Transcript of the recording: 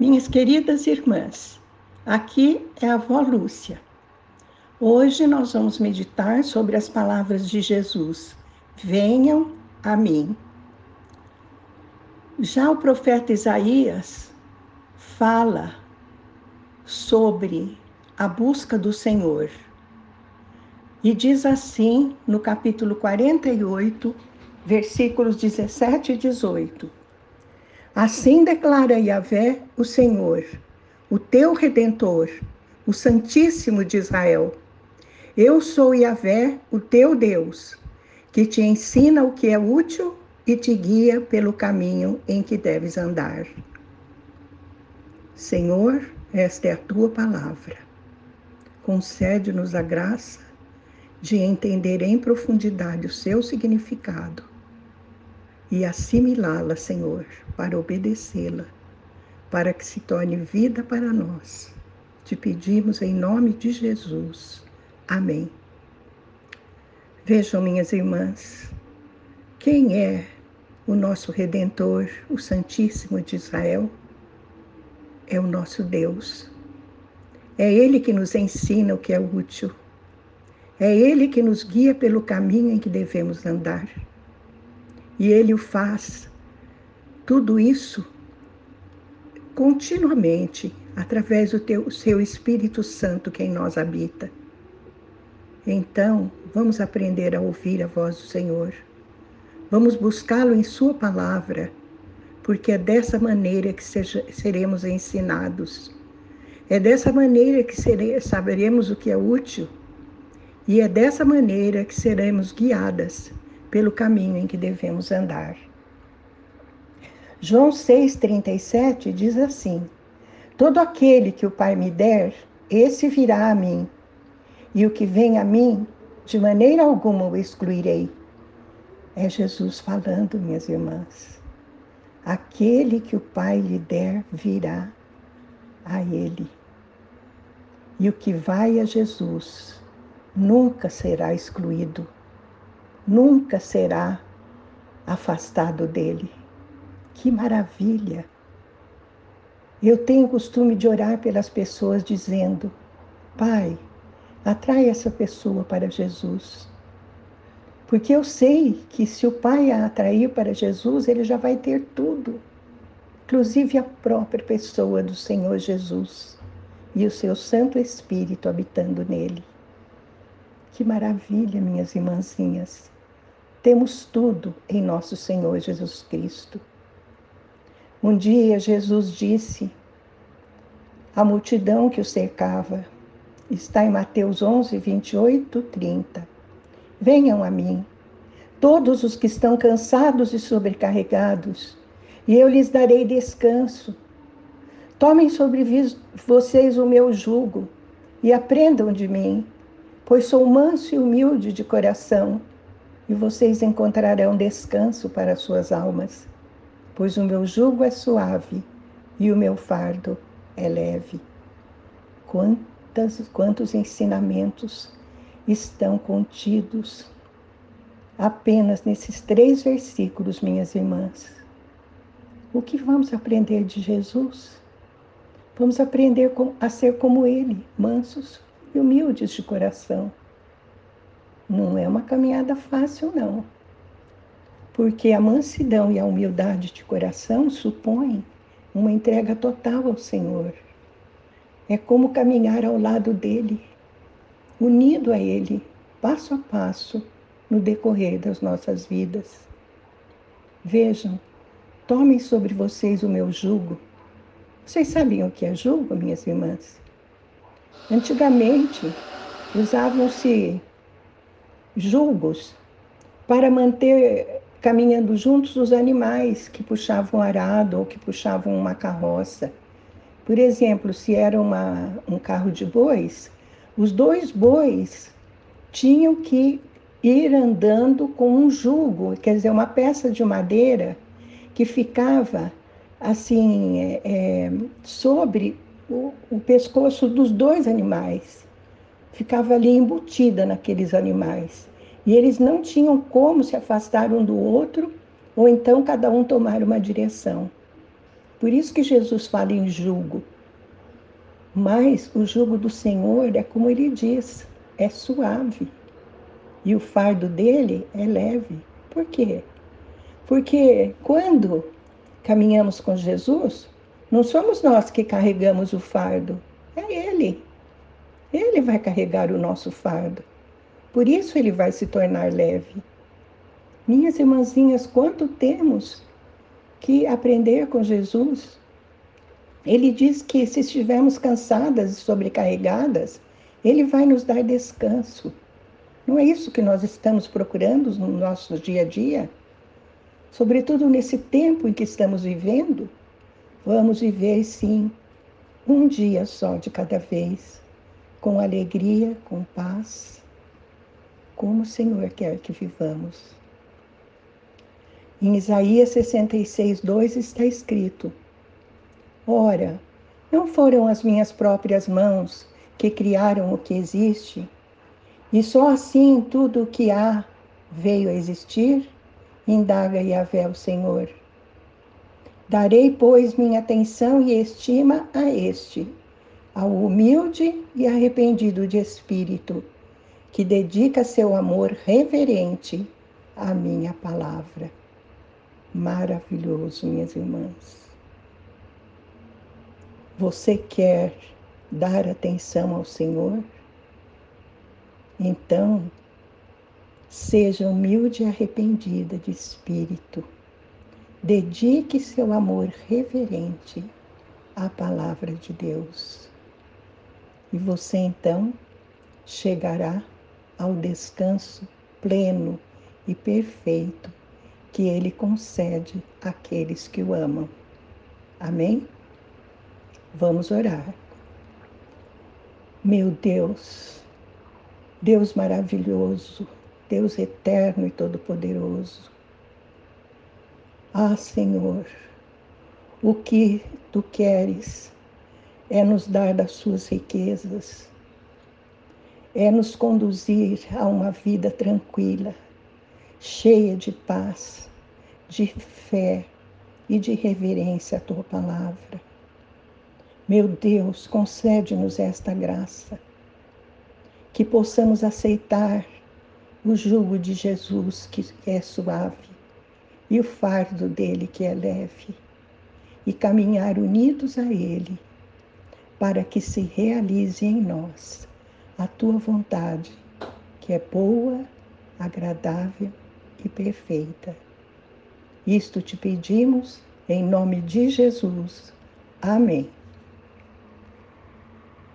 Minhas queridas irmãs, aqui é a avó Lúcia. Hoje nós vamos meditar sobre as palavras de Jesus. Venham a mim. Já o profeta Isaías fala sobre a busca do Senhor. E diz assim no capítulo 48, versículos 17 e 18: Assim declara Yahvé, o Senhor, o teu redentor, o Santíssimo de Israel. Eu sou Yahvé, o teu Deus, que te ensina o que é útil e te guia pelo caminho em que deves andar. Senhor, esta é a tua palavra. Concede-nos a graça de entender em profundidade o seu significado e assimilá-la, Senhor, para obedecê-la, para que se torne vida para nós. Te pedimos em nome de Jesus. Amém. Vejam, minhas irmãs, quem é o nosso Redentor, o Santíssimo de Israel? É o nosso Deus. É Ele que nos ensina o que é útil. É Ele que nos guia pelo caminho em que devemos andar. E Ele o faz tudo isso continuamente através do teu, seu Espírito Santo que em nós habita. Então, vamos aprender a ouvir a voz do Senhor. Vamos buscá-lo em Sua palavra, porque é dessa maneira que seja, seremos ensinados. É dessa maneira que sere, saberemos o que é útil. E é dessa maneira que seremos guiadas pelo caminho em que devemos andar. João 6,37 diz assim: Todo aquele que o Pai me der, esse virá a mim, e o que vem a mim, de maneira alguma o excluirei. É Jesus falando, minhas irmãs. Aquele que o Pai lhe der, virá a Ele. E o que vai a Jesus nunca será excluído nunca será afastado dele. Que maravilha! Eu tenho costume de orar pelas pessoas dizendo: Pai, atrai essa pessoa para Jesus. Porque eu sei que se o Pai a atrair para Jesus, ele já vai ter tudo, inclusive a própria pessoa do Senhor Jesus e o seu Santo Espírito habitando nele. Que maravilha, minhas irmãzinhas. Temos tudo em nosso Senhor Jesus Cristo. Um dia Jesus disse à multidão que o cercava, está em Mateus 11, 28, 30. Venham a mim, todos os que estão cansados e sobrecarregados, e eu lhes darei descanso. Tomem sobre vocês o meu jugo e aprendam de mim, pois sou manso e humilde de coração, e vocês encontrarão descanso para suas almas, pois o meu jugo é suave e o meu fardo é leve. Quantas, quantos ensinamentos estão contidos apenas nesses três versículos, minhas irmãs. O que vamos aprender de Jesus? Vamos aprender a ser como Ele, mansos e humildes de coração. Não é uma caminhada fácil, não. Porque a mansidão e a humildade de coração supõem uma entrega total ao Senhor. É como caminhar ao lado dele, unido a ele, passo a passo, no decorrer das nossas vidas. Vejam, tomem sobre vocês o meu jugo vocês sabiam o que é jugo, minhas irmãs? Antigamente, usavam-se julgos para manter caminhando juntos os animais que puxavam arado ou que puxavam uma carroça. Por exemplo, se era uma, um carro de bois, os dois bois tinham que ir andando com um jugo, quer dizer, uma peça de madeira que ficava assim, é, é, sobre o, o pescoço dos dois animais. Ficava ali embutida naqueles animais. E eles não tinham como se afastar um do outro, ou então cada um tomar uma direção. Por isso que Jesus fala em jugo. Mas o jugo do Senhor é como ele diz, é suave. E o fardo dele é leve. Por quê? Porque quando caminhamos com Jesus, não somos nós que carregamos o fardo, é Ele. Ele vai carregar o nosso fardo. Por isso ele vai se tornar leve. Minhas irmãzinhas, quanto temos que aprender com Jesus? Ele diz que se estivermos cansadas e sobrecarregadas, ele vai nos dar descanso. Não é isso que nós estamos procurando no nosso dia a dia? Sobretudo nesse tempo em que estamos vivendo, vamos viver sim um dia só de cada vez, com alegria, com paz, como o Senhor quer que vivamos. Em Isaías 66, 2 está escrito: Ora, não foram as minhas próprias mãos que criaram o que existe? E só assim tudo o que há veio a existir? Indaga Yahvé o Senhor. Darei, pois, minha atenção e estima a este, ao humilde e arrependido de espírito, que dedica seu amor reverente à minha palavra. Maravilhoso, minhas irmãs. Você quer dar atenção ao Senhor? Então, seja humilde e arrependida de espírito. Dedique seu amor reverente à palavra de Deus. E você então chegará ao descanso pleno e perfeito que Ele concede àqueles que o amam. Amém? Vamos orar. Meu Deus, Deus maravilhoso, Deus eterno e todo-poderoso. Ah, Senhor, o que tu queres é nos dar das suas riquezas, é nos conduzir a uma vida tranquila, cheia de paz, de fé e de reverência à tua palavra. Meu Deus, concede-nos esta graça que possamos aceitar o jugo de Jesus, que é suave, e o fardo dele, que é leve, e caminhar unidos a ele, para que se realize em nós a tua vontade, que é boa, agradável e perfeita. Isto te pedimos em nome de Jesus. Amém.